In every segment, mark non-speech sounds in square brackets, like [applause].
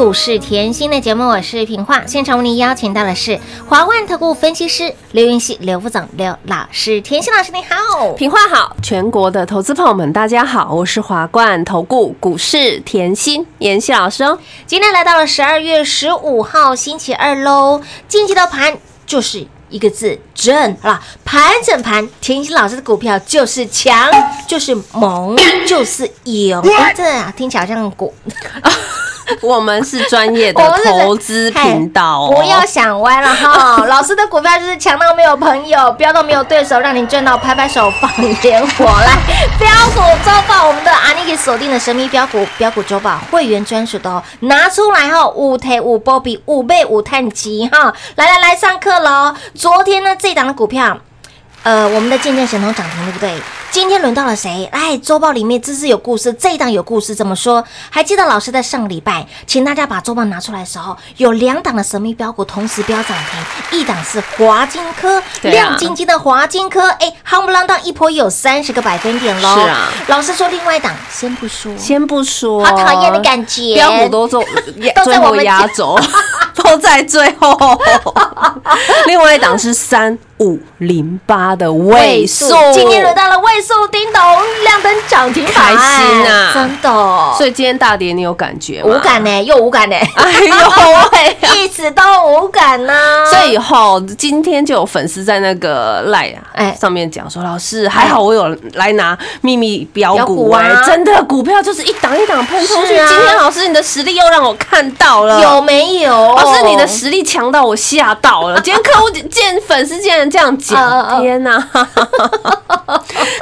股市甜心的节目，我是平化。现场为您邀请到的是华冠投顾分析师刘云熙、刘副总、刘老师。甜心老师你好，平化好，全国的投资朋友们大家好，我是华冠投顾股市甜心妍希老师哦。今天来到了十二月十五号星期二喽，近期的盘就是。一个字震，好了，盘整盘，甜心老师的股票就是强，就是猛，就是勇，[laughs] 哎，真的啊，听起来好像股。[laughs] [laughs] [laughs] 我们是专业的投资频道、哦，不要想歪了哈。[laughs] 老师的股票就是强到没有朋友，飙到没有对手，让你赚到拍拍手放烟火。来，[laughs] 标股周报，我们的阿尼给锁定的神秘标股标股周报，会员专属的哦，拿出来哈，五台五波比五倍五碳级哈，来来来上课喽。昨天呢，这档的股票。呃，我们的见证神通涨停，对不对？今天轮到了谁？哎，周报里面这是有故事，这一档有故事。怎么说？还记得老师在上个礼拜，请大家把周报拿出来的时候，有两档的神秘标股同时飙涨停，一档是华金科，啊亮晶晶的华金科，哎，夯不啷当一波有三十个百分点喽。是啊，老师说另外一档先不说，先不说，好讨厌的感觉，标股都做 [laughs] 都在我们压轴，[laughs] 都在最后。另外一档是三五零八的位数，今天轮到了位数，叮咚，亮灯涨停板，开心啊真的，所以今天大跌你有感觉吗？无感呢，又无感呢，哎呦 [laughs] 喂！一直都无感呢。所以以后今天就有粉丝在那个赖啊，哎上面讲说，老师还好我有来拿秘密标标股啊真的股票就是一档一档喷出去。啊今天老师你的实力又让我看到了，有没有？老师你的实力强到我吓到了。今天客户见粉丝竟然这样讲，嗯 [laughs] 天哪，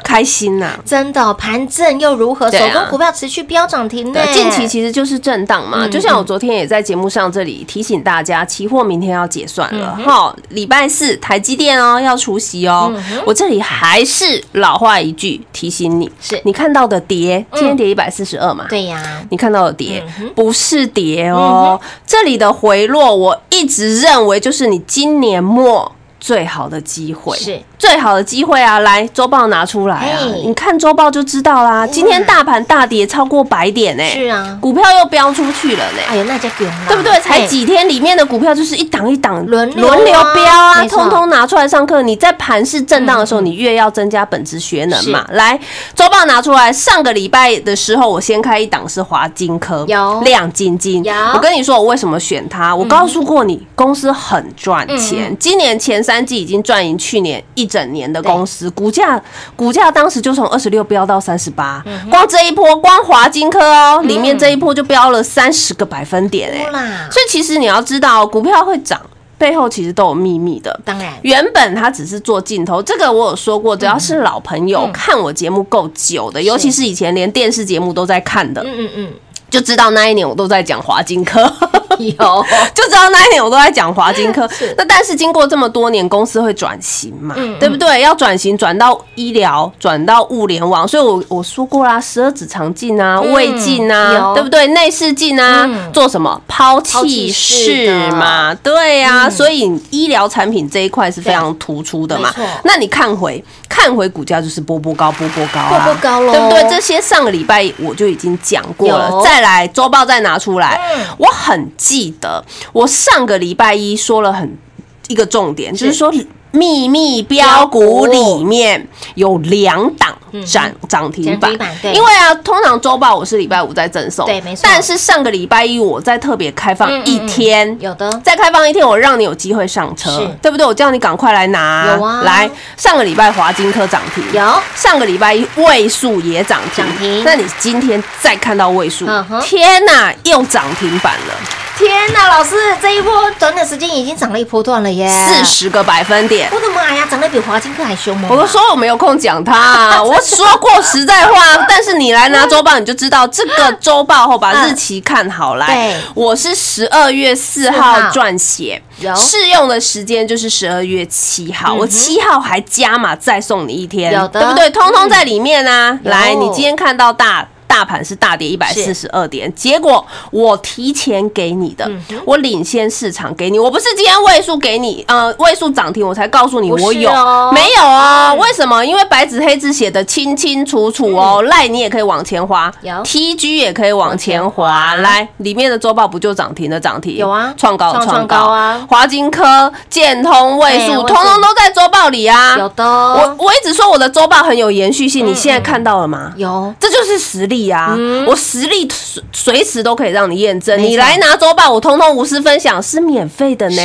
开心呐！真的盘正又如何？手工股票持续飙涨停呢。对，。近期其实就是震荡嘛，嗯就像我昨天也在节目上这里提醒大家，期货明天要结算了。嗯哈，礼拜四台积电哦要除息哦，我这里还是老话一句提醒你，是。你看到的跌，今天跌一百四十二嘛，对呀，你看到的跌嗯不是跌哦，这里的回落，我一直认为就是你今年末最好的机会，是最好的机会啊！来，周报拿出来啊！你看周报就知道啦。今天大盘大跌超过百点呢，是啊。股票又飙出去了呢。哎呦，那叫囧啦，对不对？才哎几天，里面的股票就是一档一档轮轮流飙啊，通通拿出来上课。你在盘市震荡的时候，你越要增加本职学能嘛。是来，周报拿出来。上个礼拜的时候，我先开一档是华金科，有亮晶晶有。我跟你说，我为什么选它？我告诉过你，公司很赚嗯钱，今年前三季已经赚赢去年一整年的公司，股价股价当时就从二十六飙到三十八，嗯光这一波，光华金科哦，里面这一波就飙了三十个百分点哎、所以其实你要知道，股票会涨，背后其实都有秘密的。当然。原本它只是做镜头，这个我有说过，只要是老朋友、嗯。看我节目够久的，尤其是以前连电视节目都在看的，嗯嗯嗯，就知道那一年我都在讲华金科。有 [laughs] 就知道那一年我都在讲华金科。[laughs] 那但是经过这么多年，公司会转型嘛，嗯对不对？要转型，转到医疗，转到物联网。所以我我说过啦，十二指肠镜啊，嗯胃镜啊有，对不对？内视镜啊，嗯做什么？抛抛弃弃式嘛，对呀、嗯所以医疗产品这一块是非常突出的嘛。那你看回看回股价就是波波高，波波高、啊，波波高咯对不对？这些上个礼拜我就已经讲过了，再来周报再拿出来嗯，我很记得我上个礼拜一说了很一个重点，就是说秘密标股里面有两档涨涨停板。因为啊，通常周报我是礼拜五在赠送，对没错。但是上个礼拜一我在特别开放一天，有的。再开放一天，我让你有机会上车是，对不对？我叫你赶快来拿。有啊。来，上个礼拜华金科涨停，有。上个礼拜一位数也涨停，涨停那你今天再看到位数嗯，天哪，又涨停板了，天哪，老师这一波短短时间已经涨了一波段了耶，四十个百分点。我的妈呀，涨得比华金科还凶猛啊！我都说我没有空讲它、啊，[laughs] 我说过实在话，但是你来拿周报，你就知道这个周报后把日期看好来。对我是十二月四4号号撰写有，试用的时间就是十二月七号，嗯我七号还加码再送你一天，有对不对？通通在里面啊。有来，你今天看到大。大盘是大跌一百四十二点，结果我提前给你的，嗯我领先市场给你，我不是今天位数给你，呃，位数涨停我才告诉你我有，哦。没有啊？为什么？因为白纸黑字写的清清楚楚哦，赖你也可以往前滑，TG 也可以往前滑滑，来里面的周报不就涨停的涨停？有啊。创高的创高。啊。华金科、建通、位数，通通都在周报里啊。有的。我哦，我一直说我的周报很有延续性，你现在看到了吗？有。这就是实力啊！我实力随随时都可以让你验证。你来拿周报，我通通无私分享，是免费的呢。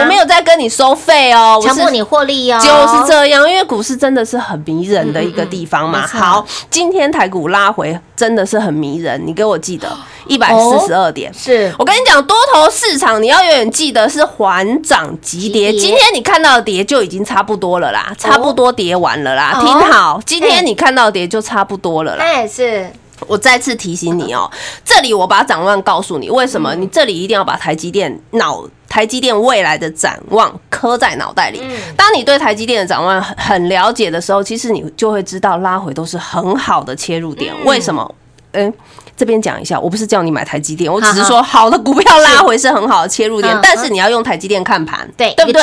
我没有在跟你收费哦，我强迫你获利哦，就是这样，因为股市真的是很迷人的一个地方嘛。嗯嗯嗯好，今天台股拉回真的是很迷人，你给我记得一百四十二点。是我跟你讲，多头市场你要永远记得是缓涨急跌。今天你看到的跌就已经差不多了啦，差不多跌完了啦。哦听好，今天你看到的跌就差不多了啦。那也是我再次提醒你哦，这里我把展望告诉你，为什么？你这里一定要把台积电脑。台积电未来的展望刻在脑袋里。当你对台积电的展望很很了解的时候，其实你就会知道拉回都是很好的切入点。为什么？嗯，这边讲一下，我不是叫你买台积电，我只是说好的股票拉回是很好的切入点嗯，但是你要用台积电看盘，对对不对？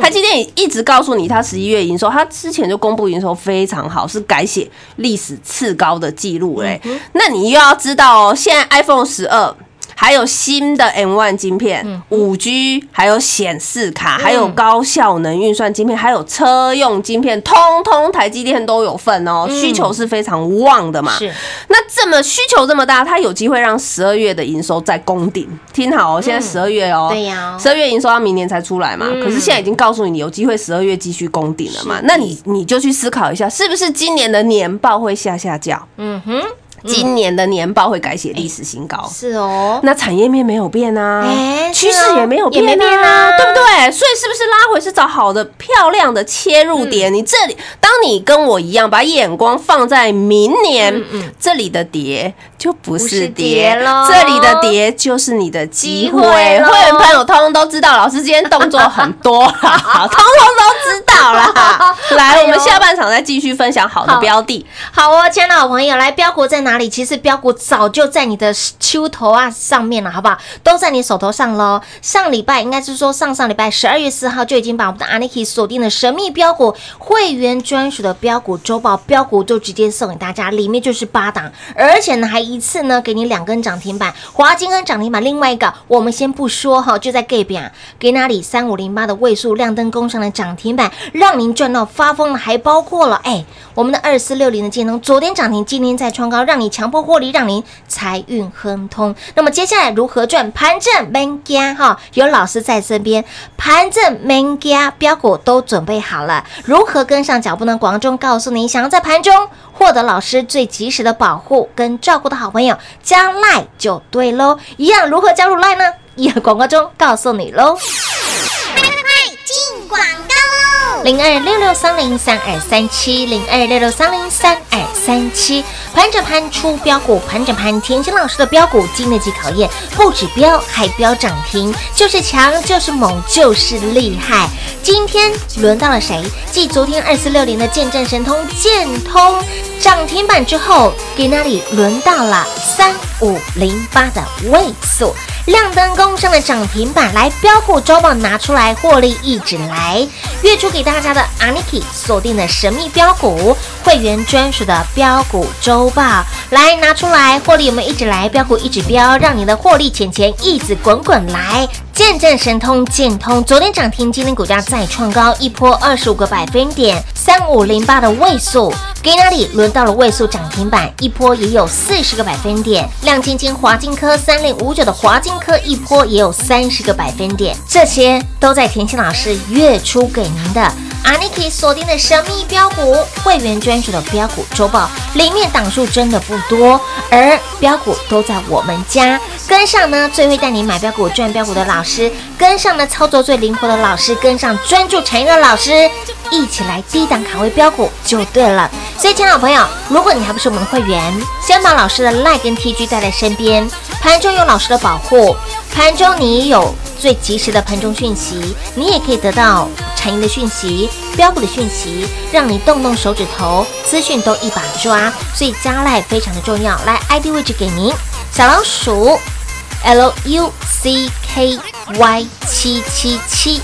台积电一直告诉你，它十一月营收，它之前就公布营收非常好，是改写历史次高的记录嘞。那你又要知道哦，现在 iPhone 十二。还有新的 M One 晶片、五 G，还有显示卡，还有高效能运算晶片，还有车用晶片，通通台积电都有份哦，需求是非常旺的嘛。是那这么需求这么大，它有机会让十二月的营收再攻顶。听好哦，现在十二月哦，对呀十二月营收要明年才出来嘛。嗯可是现在已经告诉你，你有机会十二月继续攻顶了嘛？那你你就去思考一下，是不是今年的年报会下下降？嗯哼，今年的年报会改写历史新高。是哦，那产业面没有变啊哎，趋势也没有变也没变啊对不对？所以是不是拉回是找好的、漂亮的切入嗯点？你这里，当你跟我一样把眼光放在明年，这里的跌就不是是跌跌咯这里的跌就是你的机会。机会会员朋友通通都知道，老师今天动作很多啦，[laughs] 通通都知道啦。[laughs] 来，我们下半场再继续分享好的标的。好哦，亲爱的好朋友，来标股在哪里？其实标股早就在你的秋头啊上面了，好不好？都在你手头上喽。上礼拜应该是说上上礼拜十二月四号就已经把我们的 Aniki 锁定的神秘标股会员专属的标股周报标股就直接送给大家，里面就是八档，而且呢还一次呢给你两根涨停板，华金跟涨停板，另外一个我们先不说哈，就在 Gay 边给那里三五零八的位数亮灯工上的涨停板，让您赚到发疯了，还包括了哎我们的二四六零的建通，昨天涨停，今天再创高，让你强迫获利，让您财运亨通。那么接下来如何赚？盘正 man 家哈，有老师在身边，盘正 man 家标股都准备好了，如何跟上脚步呢？广中告诉你，想要在盘中获得老师最及时的保护跟照顾的好朋友，加赖就对喽。一样如何加入赖呢？一样广告中告诉你喽。广告喽。零二六六三零三二三七，零二六六三零三二三七，盘整盘出标股，盘整盘田心老师的标股经得起考验，不止标还标涨停，就是强就是猛就是厉害。今天轮到了谁？继昨天二四六零的见证神通建通涨停板之后，给那里轮到了三五零八的位数。亮灯工上的涨停板，来标股周报拿出来，获利一直来。月初给大家的 Aniki 锁定的神秘标股，会员专属的标标股周报，来拿出来，获利我们一直来，标股一直标，让你的获利钱钱一直滚滚来。见证神通见通，昨天涨停，今天股价再创高一波二十五个百分点，三五零八的位数，给哪里轮到了位数涨停板，一波也有四十个百分点。亮晶晶华金科三零五九的华金科一波也有三十个百分点，这些都在甜心老师月初给您的。Aniki 锁定的神秘标股会员专属的标股周报，里面档数真的不多，而标股都在我们家。跟上呢，最会带你买标股赚标股的老师，跟上呢操作最灵活的老师，跟上专注产业的老师，一起来低档卡位标股就对了。所以，亲爱的朋友，如果你还不是我们的会员，先把老师的 Line 跟 TG 带在身边，盘中有老师的保护，盘中你有最及时的盘中讯息，你也可以得到产业的讯息、标股的讯息，让你动动手指头，资讯都一把抓。所以加赖非常的重要。来，ID 位置给您，小老鼠 L U C K Y 七七七，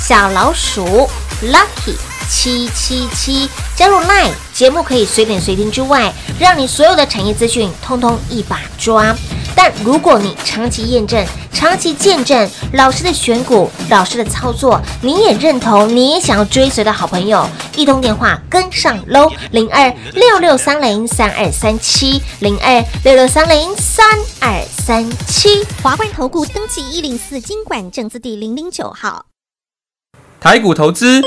小老鼠 Lucky 七七七，加入 Line 节目可以随点随听之外，让你所有的产业资讯通通一把抓。但如果你长期验证、长期见证老师的选股、老师的操作，你也认同，你也想要追随的好朋友，一通电话跟上喽，零二六六三零三二三七，零二六六三零三二三七。华冠投顾登记一零四经管证字第零零九号。台股投资，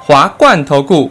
华冠投顾。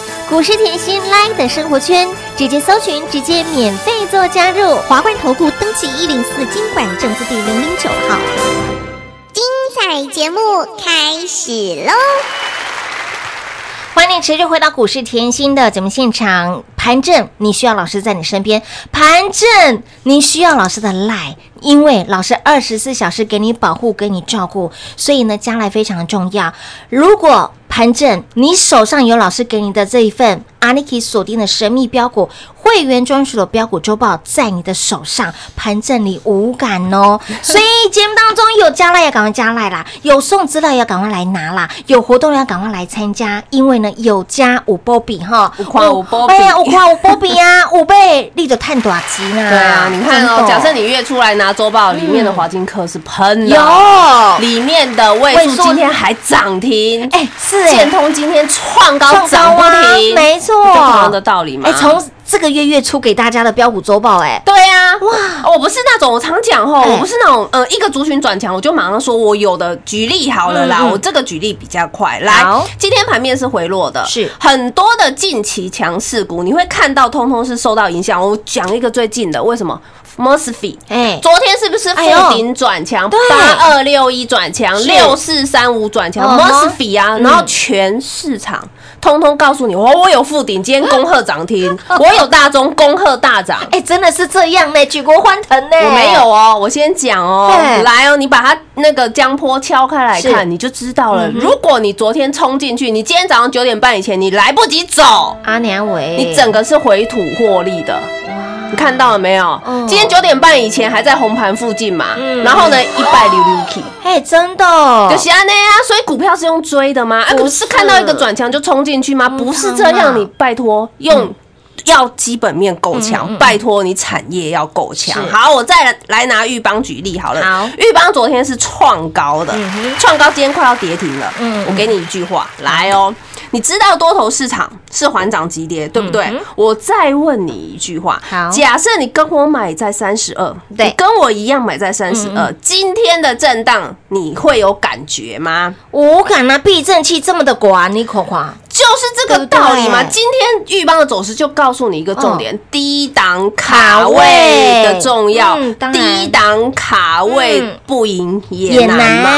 股市甜心 Live 的生活圈，直接搜寻，直接免费做加入。华冠投顾登记一零四经管证字第零零九号。精彩节目开始喽！欢迎你持续回到股市甜心的节目现场。盘正，你需要老师在你身边；盘正，你需要老师的赖，因为老师二十四小时给你保护，给你照顾，所以呢，将来非常的重要。如果盘正，你手上有老师给你的这一份阿尼基锁定的神秘标股会员专属的标股周报，在你的手上，盘正你无感哦。[laughs] 所以节目当中有加赖要赶快加赖啦，有送资料要赶快来拿啦，有活动要赶快来参加，因为呢有加五波比哈，五块五波比哎呀，五块五波比啊，五倍立着探短期呢。对啊，你看哦，假设你月出来拿周报，里面的华金科是喷的，有里面的位数今天还涨停，哎是哎建通今天创高创涨不停，没错就同样的道理嘛。哎，从这个月月初给大家的标股周报，哎，[laughs] 对呀、哇！我不是那种，我常讲吼，哎我不是那种，呃，一个族群转强，我就马上说我有的举例好了啦。我这个举例比较快，来，今天盘面是回落的，是很多的近期强势股，你会看到通通是受到影响。我讲一个最近的，为什么 m o s f e 哎，昨天是不是哎呦负顶转强？八二六一转强，六四三五转强嗯 m 哼 o s f e 啊，嗯然后全市场通通告诉你，我我有附顶，今天恭贺涨停，[laughs] 我有大中恭贺大涨。哎，真的是这样呢，举国欢腾呢。我没有哦，我先讲哦对，来哦，你把它那个江坡敲开来看，你就知道了。如果你昨天冲进去，你今天早上九点半以前你来不及走，阿娘伟，你整个是回吐获利的。你看到了没有嗯？今天九点半以前还在红盘附近嘛嗯，然后呢一败溜溜 k 哎，真的哦，就是安内啊，所以股票是用追的吗？啊，不不是看到一个转强就冲进去吗？嗯不是这样，你拜托用。要基本面够强，嗯嗯嗯拜托你产业要够强。好，我再来来拿玉邦举例好了。好玉邦昨天是创高的嗯哼，创高今天快要跌停了。嗯嗯我给你一句话，来哦，你知道多头市场是缓涨急跌，对不对嗯？我再问你一句话好，假设你跟我买在三十二，对你跟我一样买在三十嗯二，今天的震荡你会有感觉吗？无感啊，避震器这么的广，你可夸？就是这个道理嘛。对不对今天玉邦的走势就告诉你一个重点：低档卡卡位位的重要低档卡位嗯不赢也也难嘛。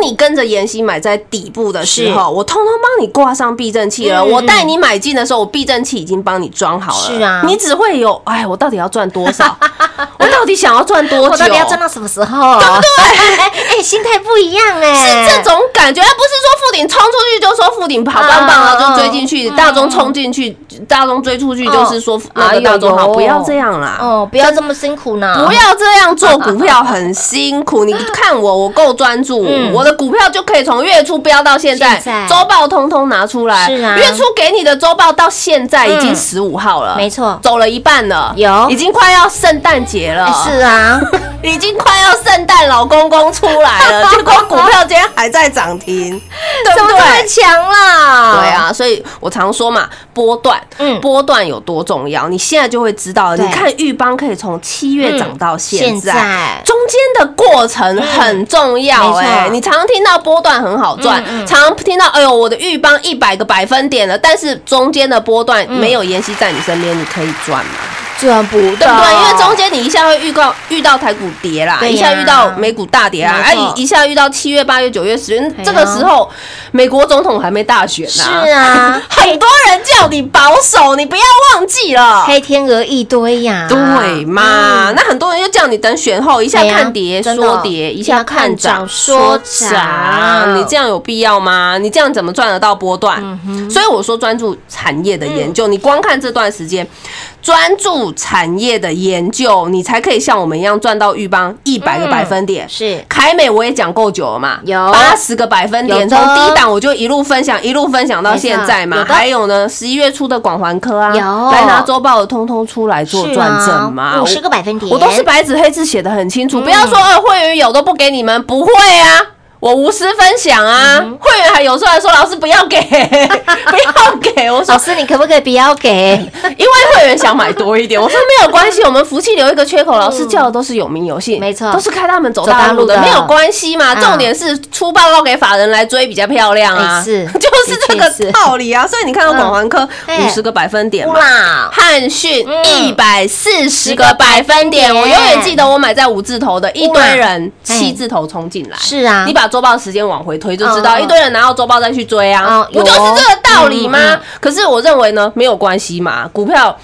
你跟着妍希买在底部的时候，我通通帮你挂上避震器了。嗯我带你买进的时候，我避震器已经帮你装好了。是啊你只会有哎，我到底要赚多少？[laughs] 我到底想要赚多久？我到底要赚到什么时候？对不对？哎 [laughs] 哎，心态不一样哎，是这种感觉，而不是说富顶冲出去就说富顶好棒棒啊，嗯就追进去；大中冲进去，大中追出去就是说那个大中好，哎不要这样啦。哦，不要这么辛苦呢，不要这样做股票很辛苦，你看我，我够专注，嗯我的股票就可以从月初飙到现在，周报通通拿出来。是啊。月初给你的周报到现在已经嗯。十五号了，没错。走了一半了，有。已经快要圣诞节了。哎，是啊，[laughs] 已经快要圣诞老公公出来了，[laughs] 结果股票今天还在涨停，对不怎么这么对？强了？对，啊，所以我常说嘛，波段，嗯。波段有多重要，你现在就会知道你看玉邦可以从七月涨到现现在，在中间的过程很重要哎、你常常听到波段很好赚，常常听到哎呦我的玉邦一百个百分点了，但是中间的波段没有妍希在你身边，你可以赚吗？赚不对不对？因为中间你一下会预告遇到台股跌啦，一下遇到美股大跌啊，哎一一下遇到七月、八月、九月、十月，呀这个时候美国总统还没大选呢。是啊，[laughs] 很多人叫你保守，你不要忘记了。黑天鹅一堆呀，对嘛？嗯那很多人就叫你等选后，一下看跌说跌，一下看涨说说涨涨，你这样有必要吗？你这样怎么赚得到波段？嗯所以我说专注产业的研究，你光看这段时间，专注产业的研究，你才可以像我们一样赚到玉邦一百个百分点。是。凯美我也讲够久了嘛，有。八十个百分点，从低档我就一路分享，一路分享到现在嘛。还有呢，十一月初的广环科啊，有。来拿周报的通通出来做转正嘛，五十个百分点，我都是白纸黑字写的很清楚，不要说呃会员有都不给你们，不会啊。我无私分享啊，会员还有时候还说老师不要给，[laughs] 不要给，我说老师，你可不可以不要给？[laughs] 因为会员想买多一点，我说没有关系，我们福气留一个缺口，老师叫的都是有名有姓，没错。都是开大门走走大大路的，没有关系嘛。嗯。重点是出报告给法人来追比较漂亮啊，哎是。就是这个道理啊。所以你看到广环科哎。五十个百分点嘛，汉讯嗯。一百四十个百分点，我永远记得我买在五字头的，一堆人七字头冲进来。是啊。你把周报时间往回推就知道，一堆人拿到周报再去追啊嗯，不就是这个道理吗？可是我认为呢，没有关系嘛，股票。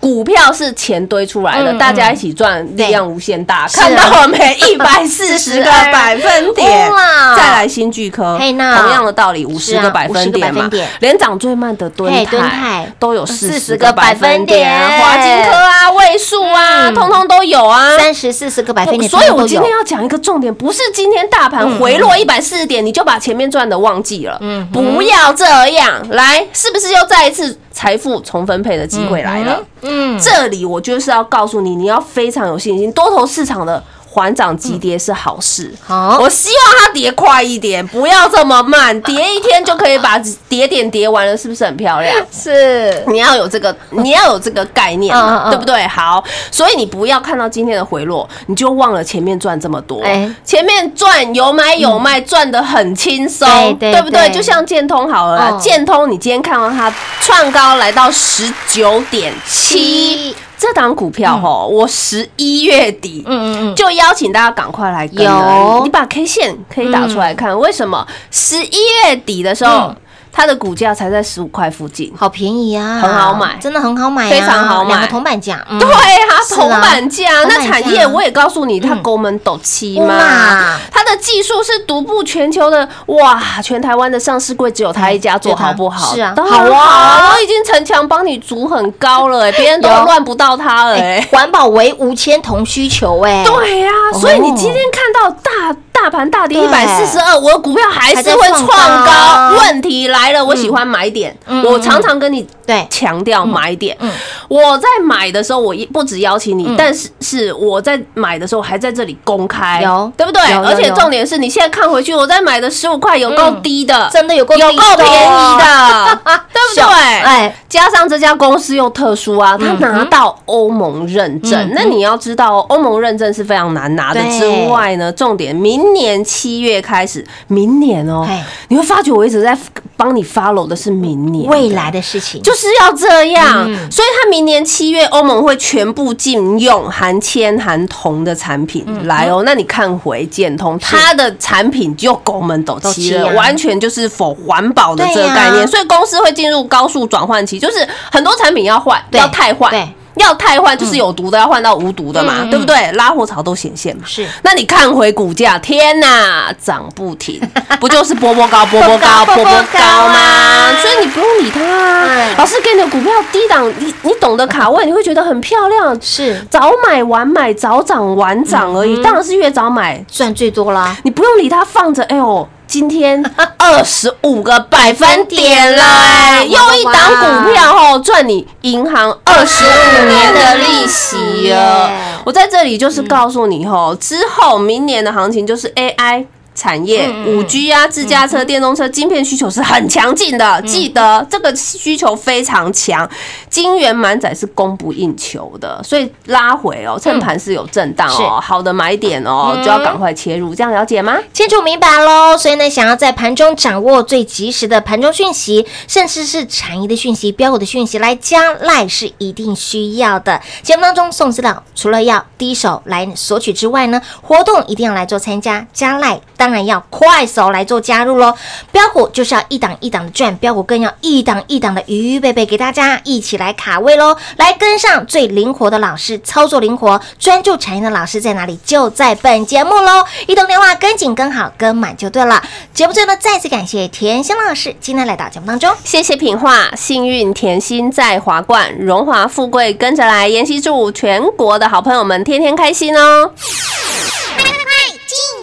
股票是钱堆出来的，嗯大家一起赚，力量无限大。看到了没？一百四十 [laughs] 个百分点，哇。再来新巨科，同样的道理，五十个百分点50个百嘛分点，连涨最慢的敦嘿敦泰。泰都有四十个百分分点。点，华金科啊、位数啊，嗯。通通都有啊。三十四十个百分点，所以，我今天要讲一个重点，不是今天大盘回落一百四十点，你就把前面赚的忘记了。嗯。不要这样，来，是不是又再一次财富重分配的机会来了？嗯，这里我就是要告诉你，你要非常有信心，多头市场的。缓涨急跌是好事，好我希望它跌快一点，不要这么慢，[laughs] 跌一天就可以把跌点跌完了，是不是很漂亮？是你要有这个，[laughs] 你要有这个概念对不对？好，所以你不要看到今天的回落，你就忘了前面赚这么多。哎前面赚有买有卖，赚的很轻松，对对不对？就像建通好了建通你今天看到它创高来到十九点七。这档股票吼，我十一月底，嗯嗯嗯。就邀请大家赶快来跟有。你把 K 线可以打出来看，为什么？十一月底的时候嗯，它的股价才在十五块附近？好便宜啊，很好买。真的很好买啊，非常好买。两个铜板价，嗯。对啊，铜板价，那产业我也告诉你，它嗯勾门斗七嘛，它的技术是独步全球的，哇，全台湾的上市柜只有它一家做，好不好？是啊。当然好啊我已经城墙帮你筑很高了，哎，别人都有乱不到它了。环保为无铅铜需求，哎，对呀、哦所以你今天看到大大盘大跌一百四十二，我的股票还是会创创高。高。问题来了，我喜欢买点，嗯。我常常跟你对。强调买点。嗯我在买的时候，我一不止邀请你，嗯。但是是我在买的时候还在这里公开，有对不对？而且重点是你现在看回去，我在买的十五块有够嗯低的，真的有够有够便宜的，[laughs] 对不对？哎，加上这家公司又特殊啊，它嗯拿到欧盟认证嗯，那你要知道哦，欧盟认证是非常难拿的。之外呢，重点明年七月开始，明年哦哎，你会发觉我一直在帮你 follow 的是明年未来的事情，就是要这样，嗯。所以它明年七月欧盟会全部禁用含铅含铜的产品、嗯。来哦。那你看回建通，它的产品就狗门斗七了，斗七啊完全就是否环保的这个概念，所以公司会进入高速转换期，就是很多产品要换，对要汰换。对。要太换就是有毒的要换到无毒的嘛，对不对？拉货潮都显现嘛。是那你看回股价，天哪，涨不停，[laughs] 不就是波波高、波波高、波波高吗？所以你不用理它。老师给你的股票低档，你你懂得卡位，你会觉得很漂亮。是早买晚买，早涨晚涨而已，当然是越早买，赚最多啦，你不用理它，放着。哎呦，今天二十五个百分点了、[laughs] 哎又一档股票哦，赚你银行二十五年的利息哦。我在这里就是告诉你哦，之后明年的行情就是 AI。产业五 G 啊，自驾车、电动车晶片需求是很强劲的，记得这个需求非常强，晶圆满载是供不应求的，所以拉回哦，趁盘是有震荡哦，好的买点哦，就要赶快切入，这样了解吗？清楚明白喽。所以呢，想要在盘中掌握最及时的盘中讯息，甚至是产业的讯息、标股的讯息，来加赖是一定需要的。节目当中送资料，除了要第一手来索取之外呢，活动一定要来做参加，加赖当当然要快手来做加入喽。标股就是要一档一档的赚，标股更要一档一档的预预备备给大家一起来卡位喽，来跟上最灵活的老师，操作灵活、专注产业的老师在哪里？就在本节目喽！移动电话跟紧跟好跟满就对了。节目最后呢，再次感谢甜心老师今天来到节目当中。谢谢品画，幸运甜心在华冠，荣华富贵跟着来。妍希祝全国的好朋友们天天开心哦！[laughs]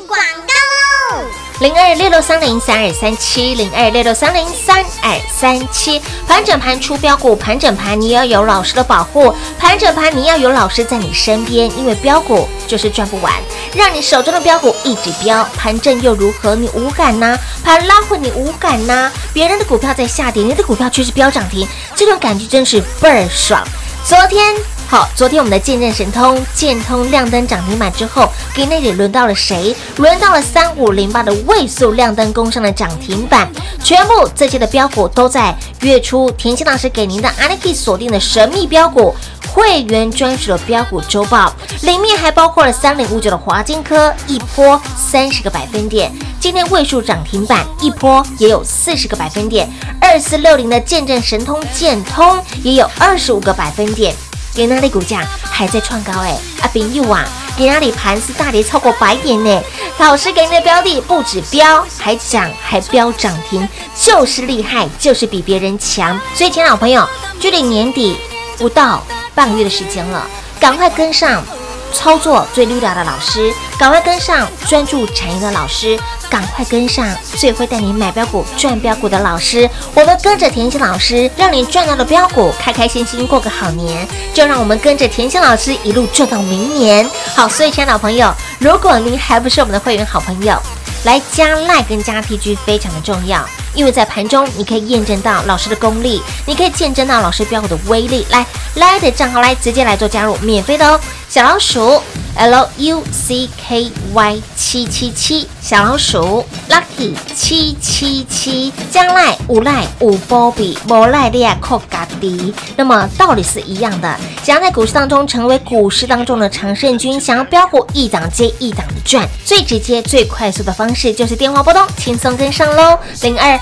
广告喽！零二六六三零三二三七，零二六六三零三二三七。盘整盘出标股，盘整盘你要有老师的保护，盘整盘你要有老师在你身边，因为标股就是赚不完，让你手中的标股一直标。盘正又如何？你无感呐？盘拉回你无感呐？别人的股票在下跌，你的股票却是飙涨停，这种感觉真是倍儿爽。昨天。好，昨天我们的见证神通建通亮灯涨停板之后，给那里轮到了谁？轮到了三五零八的位数亮灯攻上的涨停板，全部这些的标股都在月初田心老师给您的 Aniki 锁定的神秘标股会员专属的标股周报，里面还包括了三零五九的华金科一波三十个百分点，今天位数涨停板一波也有四十个百分点，二四六零的见证神通建通也有二十五个百分点。给那里股价还在创高哎，啊朋友啊，给那里盘是大跌超过百点呢。老师给你的标的不止标，还涨还标涨停，就是厉害，就是比别人强。所以，亲爱的朋友，距离年底不到半个月的时间了，赶快跟上。操作最溜达的老师，赶快跟上；专注产业的老师，赶快跟上；最会带你买标股、赚标股的老师，我们跟着甜心老师，让你赚到了标股，开开心心过个好年。就让我们跟着甜心老师一路赚到明年。好，所以亲爱的朋友，如果您还不是我们的会员好朋友，来加赖跟加 TG 非常的重要。因为在盘中，你可以验证到老师的功力，你可以见证到老师标股的威力。来，来的账号来直接来做加入，免费的哦。小老鼠 L U C K Y 七七七，小老鼠 Lucky 七七七，将来无赖无波比，无赖利亚扣嘎迪。那么道理是一样的，想要在股市当中成为股市当中的常胜军，想要标股一档接一档的赚，最直接、最快速的方式就是电话拨通，轻松跟上喽，零二。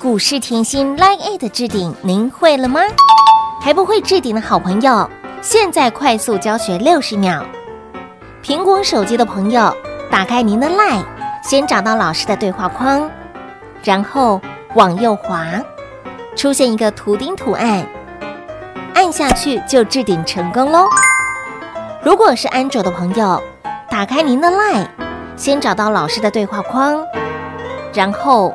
股市甜心 Line A 的置顶，您会了吗？还不会置顶的好朋友，现在快速教学六十秒。苹果手机的朋友，打开您的 Line，先找到老师的对话框，然后往右滑，出现一个图钉图案，按下去就置顶成功喽。如果是安卓的朋友，打开您的 Line，先找到老师的对话框，然后。